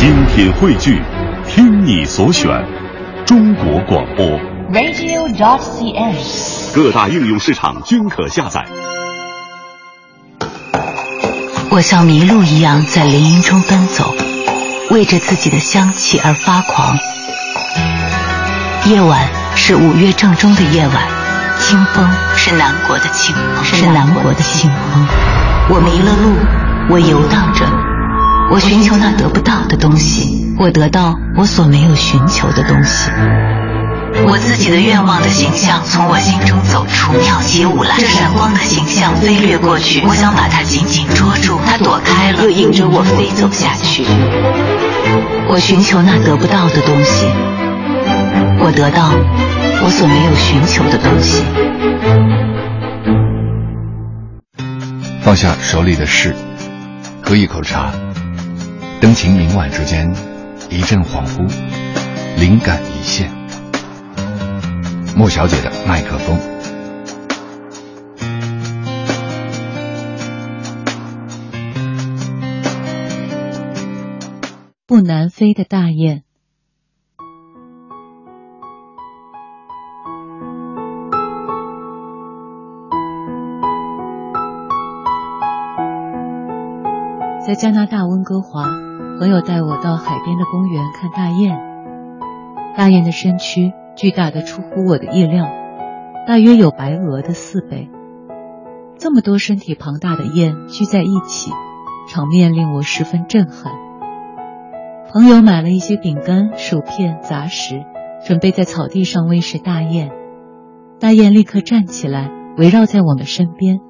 精品汇聚，听你所选，中国广播。radio.dot.cn，。各大应用市场均可下载。我像麋鹿一样在林荫中奔走，为着自己的香气而发狂。夜晚是五月正中的夜晚，清风是南国的清风，是南国的清风。我迷了路，我游荡着，我寻求那得不到的东西，我得到我所没有寻求的东西。我自己的愿望的形象从我心中走出，跳起舞来。这闪光的形象飞掠过去，我想把它紧紧捉住，它躲开了，又引着我飞走下去。我寻求那得不到的东西，我得到我所没有寻求的东西。放下手里的事，喝一口茶，灯情明晚之间，一阵恍惚，灵感一现。莫小姐的麦克风。不南飞的大雁。在加拿大温哥华，朋友带我到海边的公园看大雁。大雁的身躯巨大的出乎我的意料，大约有白鹅的四倍。这么多身体庞大的雁聚在一起，场面令我十分震撼。朋友买了一些饼干、薯片、杂食，准备在草地上喂食大雁。大雁立刻站起来，围绕在我们身边。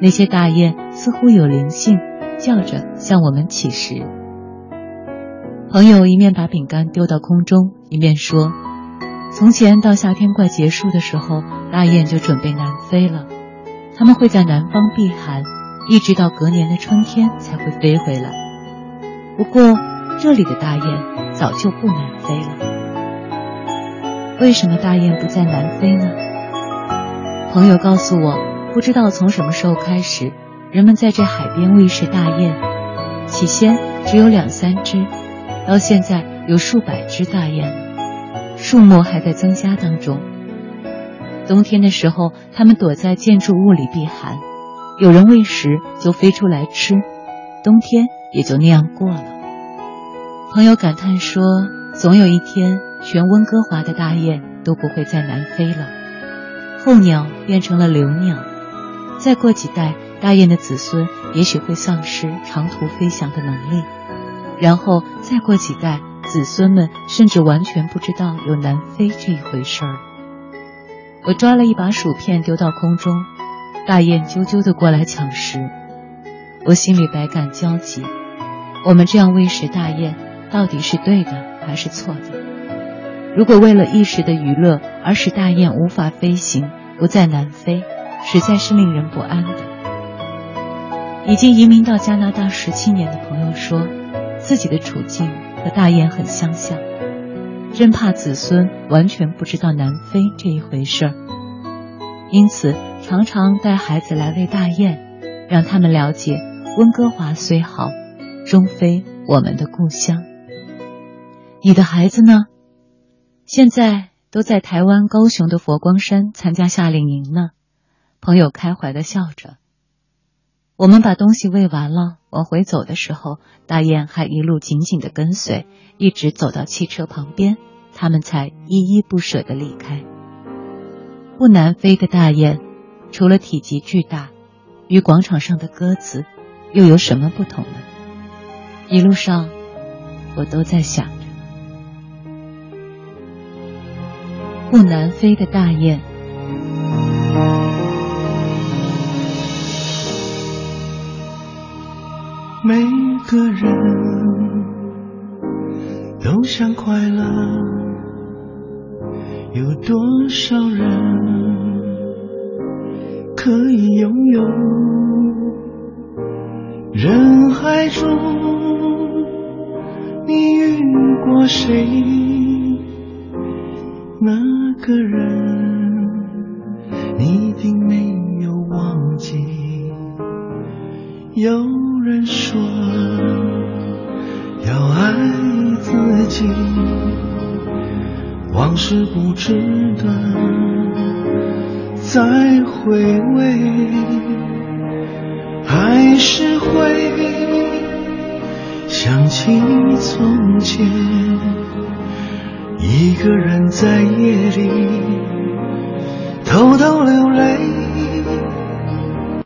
那些大雁似乎有灵性，叫着向我们乞食。朋友一面把饼干丢到空中，一面说：“从前到夏天快结束的时候，大雁就准备南飞了。它们会在南方避寒，一直到隔年的春天才会飞回来。不过，这里的大雁早就不南飞了。为什么大雁不在南飞呢？朋友告诉我，不知道从什么时候开始，人们在这海边喂食大雁。起先只有两三只，到现在有数百只大雁，数目还在增加当中。冬天的时候，它们躲在建筑物里避寒，有人喂食就飞出来吃，冬天也就那样过了。朋友感叹说：“总有一天，全温哥华的大雁都不会再南飞了，候鸟变成了留鸟。再过几代，大雁的子孙也许会丧失长途飞翔的能力，然后再过几代，子孙们甚至完全不知道有南飞这一回事儿。”我抓了一把薯片丢到空中，大雁啾啾的过来抢食，我心里百感交集。我们这样喂食大雁。到底是对的还是错的？如果为了一时的娱乐而使大雁无法飞行，不再南飞，实在是令人不安的。已经移民到加拿大十七年的朋友说，自己的处境和大雁很相像，真怕子孙完全不知道南飞这一回事儿，因此常常带孩子来喂大雁，让他们了解温哥华虽好，终非我们的故乡。你的孩子呢？现在都在台湾高雄的佛光山参加夏令营呢。朋友开怀的笑着。我们把东西喂完了，往回走的时候，大雁还一路紧紧的跟随，一直走到汽车旁边，他们才依依不舍的离开。不南飞的大雁，除了体积巨大，与广场上的鸽子又有什么不同呢？一路上，我都在想着。不南飞的大雁，每个人都想快乐，有多少人可以拥有？人海中，你遇过谁？那个人，你一定没有忘记。有人说，要爱自己，往事不值得再回味，还是会想起从前，一个人在夜里偷偷流泪。